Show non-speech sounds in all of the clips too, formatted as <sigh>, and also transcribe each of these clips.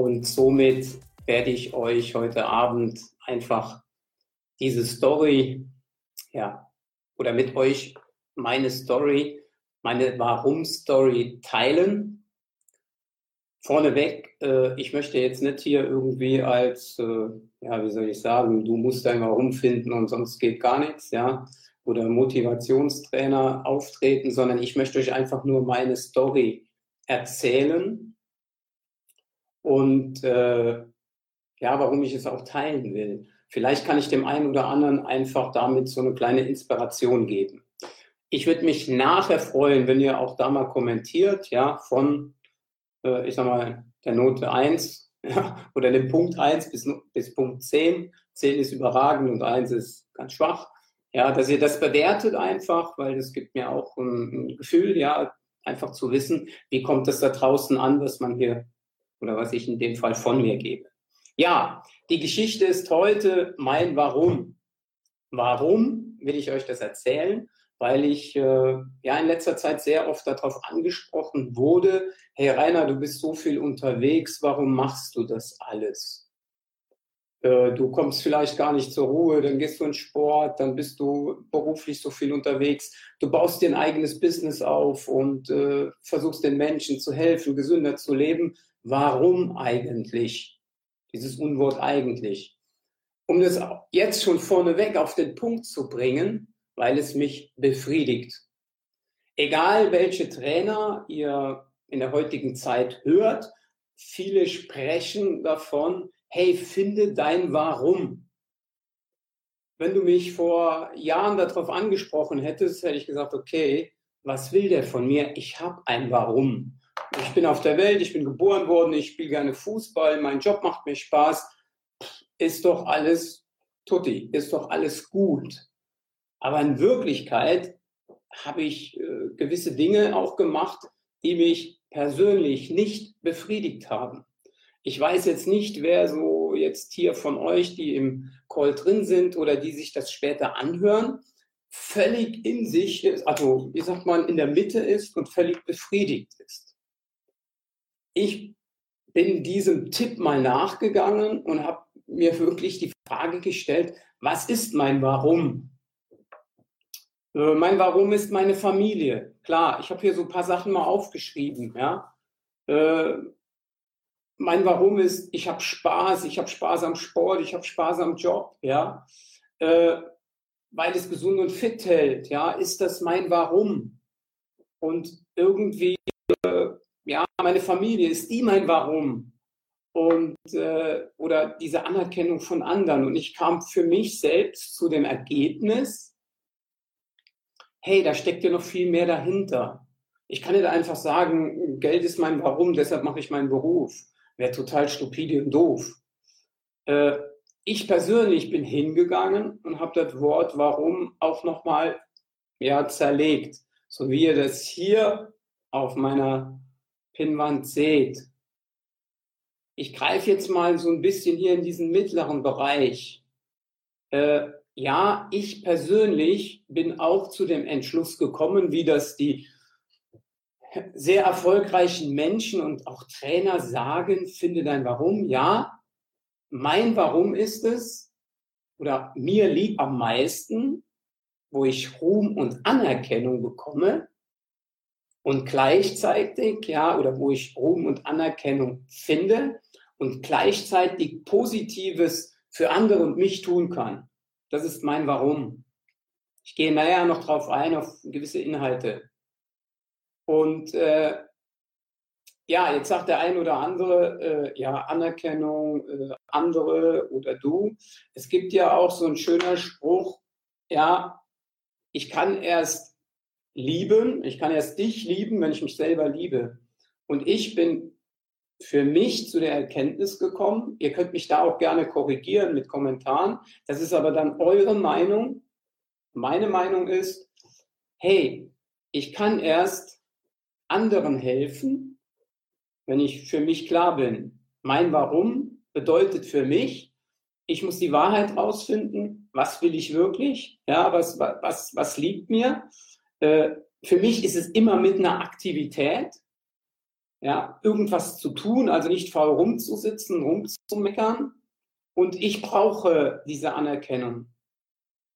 Und somit werde ich euch heute Abend einfach diese Story, ja, oder mit euch meine Story, meine Warum-Story teilen. Vorneweg, äh, ich möchte jetzt nicht hier irgendwie als, äh, ja, wie soll ich sagen, du musst dein Warum finden und sonst geht gar nichts, ja, oder Motivationstrainer auftreten, sondern ich möchte euch einfach nur meine Story erzählen und äh, ja, warum ich es auch teilen will. Vielleicht kann ich dem einen oder anderen einfach damit so eine kleine Inspiration geben. Ich würde mich nachher freuen, wenn ihr auch da mal kommentiert, ja, von, äh, ich sag mal, der Note 1 <laughs> ja, oder dem Punkt 1 bis, bis Punkt 10. 10 ist überragend und 1 ist ganz schwach. Ja, dass ihr das bewertet einfach, weil das gibt mir auch ein, ein Gefühl, ja, einfach zu wissen, wie kommt es da draußen an, was man hier oder was ich in dem Fall von mir gebe. Ja, die Geschichte ist heute mein Warum. Warum will ich euch das erzählen? Weil ich äh, ja in letzter Zeit sehr oft darauf angesprochen wurde, hey Rainer, du bist so viel unterwegs, warum machst du das alles? Äh, du kommst vielleicht gar nicht zur Ruhe, dann gehst du in Sport, dann bist du beruflich so viel unterwegs, du baust dir ein eigenes Business auf und äh, versuchst den Menschen zu helfen, gesünder zu leben. Warum eigentlich? Dieses Unwort eigentlich. Um das jetzt schon vorneweg auf den Punkt zu bringen, weil es mich befriedigt. Egal welche Trainer ihr in der heutigen Zeit hört, viele sprechen davon, hey, finde dein Warum. Wenn du mich vor Jahren darauf angesprochen hättest, hätte ich gesagt, okay, was will der von mir? Ich habe ein Warum. Ich bin auf der Welt, ich bin geboren worden, ich spiele gerne Fußball, mein Job macht mir Spaß. Ist doch alles tutti, ist doch alles gut. Aber in Wirklichkeit habe ich äh, gewisse Dinge auch gemacht, die mich persönlich nicht befriedigt haben. Ich weiß jetzt nicht, wer so jetzt hier von euch, die im Call drin sind oder die sich das später anhören, völlig in sich also wie sagt man, in der Mitte ist und völlig befriedigt ist. Ich bin diesem Tipp mal nachgegangen und habe mir wirklich die Frage gestellt, was ist mein Warum? Äh, mein Warum ist meine Familie. Klar, ich habe hier so ein paar Sachen mal aufgeschrieben. Ja? Äh, mein Warum ist, ich habe Spaß, ich habe Spaß am Sport, ich habe Spaß am Job, ja, äh, weil es gesund und fit hält, ja, ist das mein Warum? Und irgendwie, äh, ja, meine Familie, ist die mein Warum? Und, äh, oder diese Anerkennung von anderen. Und ich kam für mich selbst zu dem Ergebnis, hey, da steckt ja noch viel mehr dahinter. Ich kann nicht einfach sagen, Geld ist mein Warum, deshalb mache ich meinen Beruf wäre total stupide und doof. Äh, ich persönlich bin hingegangen und habe das Wort warum auch nochmal ja, zerlegt, so wie ihr das hier auf meiner Pinnwand seht. Ich greife jetzt mal so ein bisschen hier in diesen mittleren Bereich. Äh, ja, ich persönlich bin auch zu dem Entschluss gekommen, wie das die sehr erfolgreichen Menschen und auch Trainer sagen, finde dein Warum. Ja, mein Warum ist es, oder mir lieb am meisten, wo ich Ruhm und Anerkennung bekomme und gleichzeitig, ja, oder wo ich Ruhm und Anerkennung finde und gleichzeitig Positives für andere und mich tun kann. Das ist mein Warum. Ich gehe nachher noch drauf ein, auf gewisse Inhalte. Und äh, ja, jetzt sagt der ein oder andere, äh, ja, Anerkennung, äh, andere oder du. Es gibt ja auch so ein schöner Spruch, ja, ich kann erst lieben, ich kann erst dich lieben, wenn ich mich selber liebe. Und ich bin für mich zu der Erkenntnis gekommen, ihr könnt mich da auch gerne korrigieren mit Kommentaren, das ist aber dann eure Meinung. Meine Meinung ist, hey, ich kann erst anderen helfen, wenn ich für mich klar bin. Mein Warum bedeutet für mich, ich muss die Wahrheit rausfinden, was will ich wirklich, ja, was, was, was liegt mir. Äh, für mich ist es immer mit einer Aktivität. ja, irgendwas zu tun, also nicht faul rumzusitzen, rumzumeckern. Und ich brauche diese Anerkennung.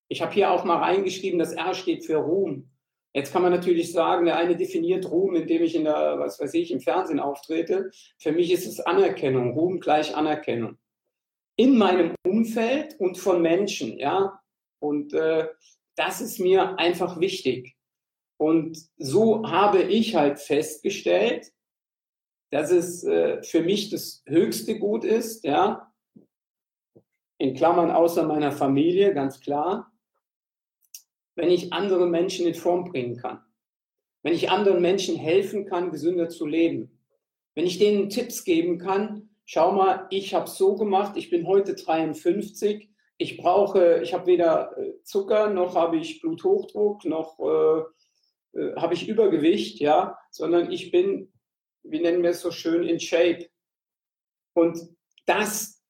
Ich habe hier auch mal reingeschrieben, das R steht für Ruhm. Jetzt kann man natürlich sagen, der eine definiert Ruhm, indem ich in der, was weiß ich, im Fernsehen auftrete. Für mich ist es Anerkennung, Ruhm gleich Anerkennung. In meinem Umfeld und von Menschen, ja. Und äh, das ist mir einfach wichtig. Und so habe ich halt festgestellt, dass es äh, für mich das höchste Gut ist, ja, in Klammern außer meiner Familie, ganz klar, wenn ich andere Menschen in Form bringen kann. Wenn ich anderen Menschen helfen kann, gesünder zu leben. Wenn ich denen Tipps geben kann, schau mal, ich habe so gemacht, ich bin heute 53, ich brauche, ich habe weder äh, Zucker, noch habe ich Bluthochdruck, noch äh, äh, habe ich Übergewicht, ja, sondern ich bin, wie nennen wir es so schön, in Shape. Und das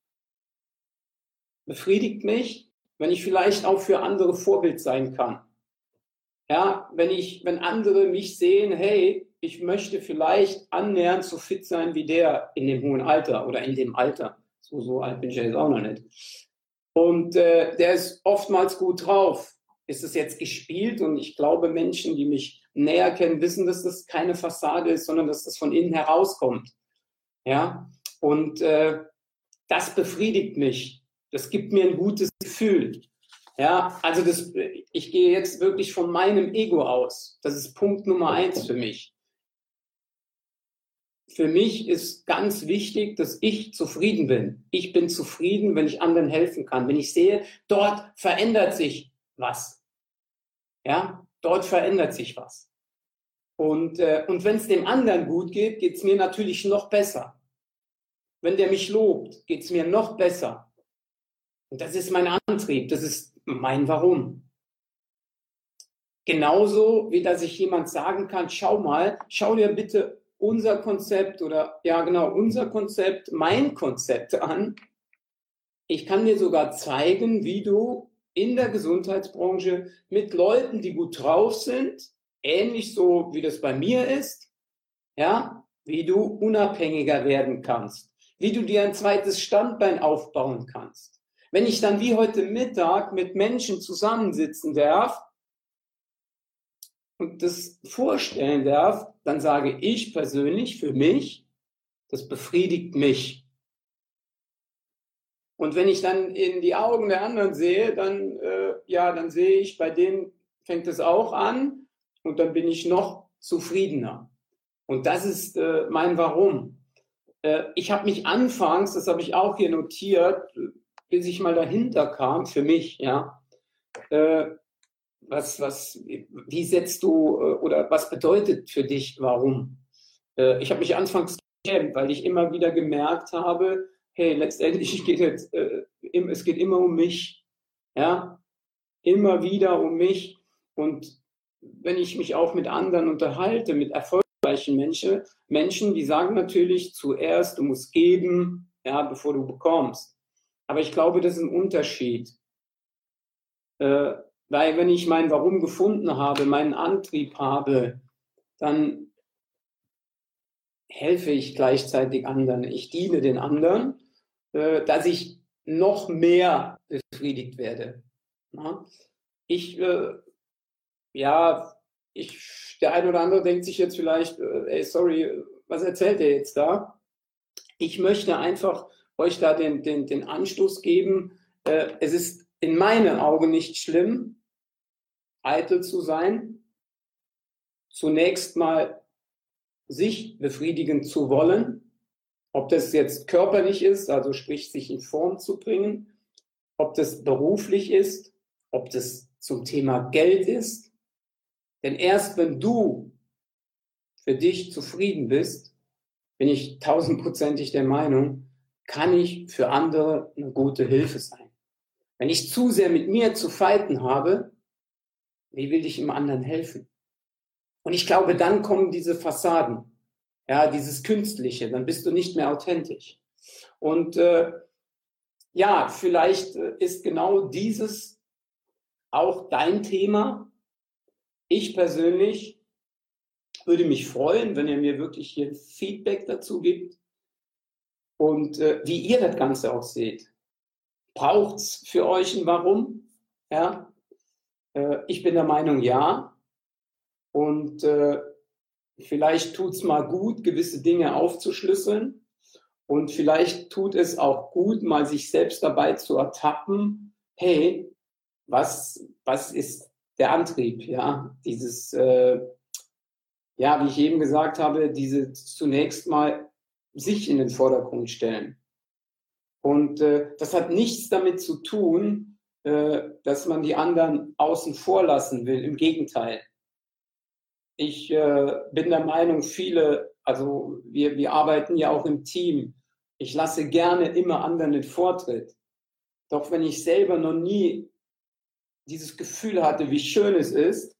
befriedigt mich wenn ich vielleicht auch für andere Vorbild sein kann. Ja, wenn ich, wenn andere mich sehen, hey, ich möchte vielleicht annähernd so fit sein wie der in dem hohen Alter oder in dem Alter. So, so alt bin ich jetzt auch noch nicht. Und äh, der ist oftmals gut drauf. Ist es jetzt gespielt? Und ich glaube, Menschen, die mich näher kennen, wissen, dass das keine Fassade ist, sondern dass das von innen herauskommt. Ja, und äh, das befriedigt mich. Das gibt mir ein gutes Gefühl. Ja, also das, ich gehe jetzt wirklich von meinem Ego aus. Das ist Punkt Nummer eins für mich. Für mich ist ganz wichtig, dass ich zufrieden bin. Ich bin zufrieden, wenn ich anderen helfen kann. Wenn ich sehe, dort verändert sich was. Ja, dort verändert sich was. Und, äh, und wenn es dem anderen gut geht, geht es mir natürlich noch besser. Wenn der mich lobt, geht es mir noch besser. Und das ist mein Antrieb, das ist mein Warum. Genauso wie dass ich jemand sagen kann, schau mal, schau dir bitte unser Konzept oder ja genau unser Konzept, mein Konzept an. Ich kann dir sogar zeigen, wie du in der Gesundheitsbranche mit Leuten, die gut drauf sind, ähnlich so wie das bei mir ist, ja, wie du unabhängiger werden kannst, wie du dir ein zweites Standbein aufbauen kannst. Wenn ich dann wie heute Mittag mit Menschen zusammensitzen darf und das vorstellen darf, dann sage ich persönlich für mich, das befriedigt mich. Und wenn ich dann in die Augen der anderen sehe, dann, äh, ja, dann sehe ich, bei denen fängt es auch an und dann bin ich noch zufriedener. Und das ist äh, mein Warum. Äh, ich habe mich anfangs, das habe ich auch hier notiert, bis ich mal dahinter kam, für mich, ja, äh, was, was, wie setzt du äh, oder was bedeutet für dich, warum? Äh, ich habe mich anfangs geschämt, weil ich immer wieder gemerkt habe, hey, letztendlich <laughs> geht es, äh, es geht immer um mich, ja, immer wieder um mich und wenn ich mich auch mit anderen unterhalte, mit erfolgreichen Menschen, Menschen, die sagen natürlich zuerst, du musst geben, ja, bevor du bekommst. Aber ich glaube, das ist ein Unterschied. Äh, weil wenn ich mein Warum gefunden habe, meinen Antrieb habe, dann helfe ich gleichzeitig anderen. Ich diene den anderen, äh, dass ich noch mehr befriedigt werde. Ja? Ich, äh, ja, ich, der eine oder andere denkt sich jetzt vielleicht, äh, ey, sorry, was erzählt er jetzt da? Ich möchte einfach euch da den, den, den Anstoß geben. Äh, es ist in meinen Augen nicht schlimm, eitel zu sein, zunächst mal sich befriedigen zu wollen, ob das jetzt körperlich ist, also sprich sich in Form zu bringen, ob das beruflich ist, ob das zum Thema Geld ist. Denn erst wenn du für dich zufrieden bist, bin ich tausendprozentig der Meinung, kann ich für andere eine gute Hilfe sein. Wenn ich zu sehr mit mir zu fighten habe, wie will ich im anderen helfen? Und ich glaube, dann kommen diese Fassaden, ja, dieses Künstliche, dann bist du nicht mehr authentisch. Und äh, ja, vielleicht äh, ist genau dieses auch dein Thema. Ich persönlich würde mich freuen, wenn ihr mir wirklich hier Feedback dazu gibt und äh, wie ihr das Ganze auch seht. Braucht es für euch ein Warum? Ja? Äh, ich bin der Meinung, ja. Und äh, vielleicht tut es mal gut, gewisse Dinge aufzuschlüsseln. Und vielleicht tut es auch gut, mal sich selbst dabei zu ertappen, hey, was, was ist der Antrieb, ja, dieses, äh, ja, wie ich eben gesagt habe, diese zunächst mal sich in den Vordergrund stellen. Und äh, das hat nichts damit zu tun, äh, dass man die anderen außen vor lassen will. Im Gegenteil. Ich äh, bin der Meinung, viele, also wir, wir arbeiten ja auch im Team. Ich lasse gerne immer anderen den Vortritt. Doch wenn ich selber noch nie dieses Gefühl hatte, wie schön es ist,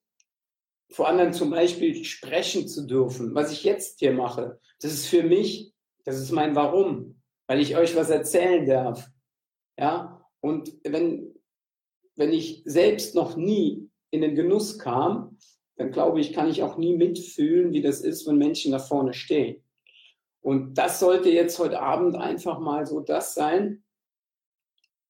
vor anderen zum Beispiel sprechen zu dürfen, was ich jetzt hier mache, das ist für mich, das ist mein Warum, weil ich euch was erzählen darf. Ja, und wenn, wenn ich selbst noch nie in den Genuss kam, dann glaube ich, kann ich auch nie mitfühlen, wie das ist, wenn Menschen da vorne stehen. Und das sollte jetzt heute Abend einfach mal so das sein,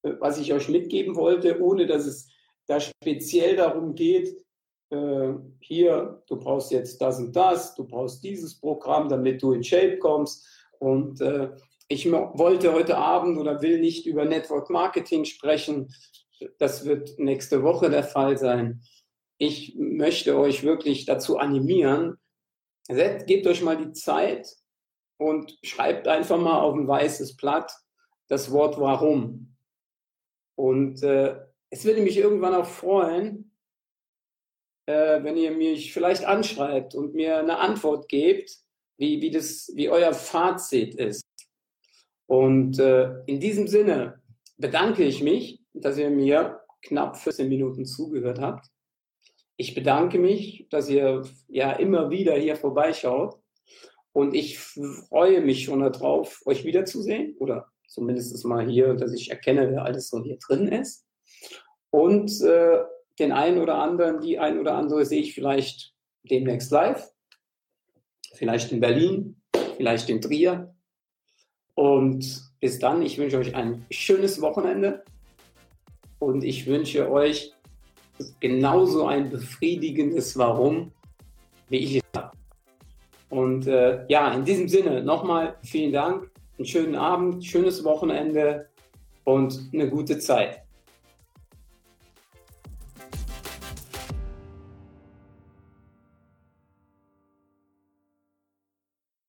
was ich euch mitgeben wollte, ohne dass es da speziell darum geht, äh, hier, du brauchst jetzt das und das, du brauchst dieses Programm, damit du in Shape kommst. Und äh, ich wollte heute Abend oder will nicht über Network Marketing sprechen. Das wird nächste Woche der Fall sein. Ich möchte euch wirklich dazu animieren, gebt euch mal die Zeit und schreibt einfach mal auf ein weißes Blatt das Wort Warum. Und äh, es würde mich irgendwann auch freuen, äh, wenn ihr mich vielleicht anschreibt und mir eine Antwort gebt, wie, wie, das, wie euer Fazit ist. Und äh, in diesem Sinne bedanke ich mich, dass ihr mir knapp 14 Minuten zugehört habt. Ich bedanke mich, dass ihr ja immer wieder hier vorbeischaut. Und ich freue mich schon darauf, euch wiederzusehen. Oder zumindest mal hier, dass ich erkenne, wer alles so hier drin ist. Und äh, den einen oder anderen, die ein oder andere sehe ich vielleicht demnächst live. Vielleicht in Berlin, vielleicht in Trier. Und bis dann, ich wünsche euch ein schönes Wochenende. Und ich wünsche euch genauso ein befriedigendes Warum, wie ich es habe. Und äh, ja, in diesem Sinne nochmal vielen Dank, einen schönen Abend, schönes Wochenende und eine gute Zeit.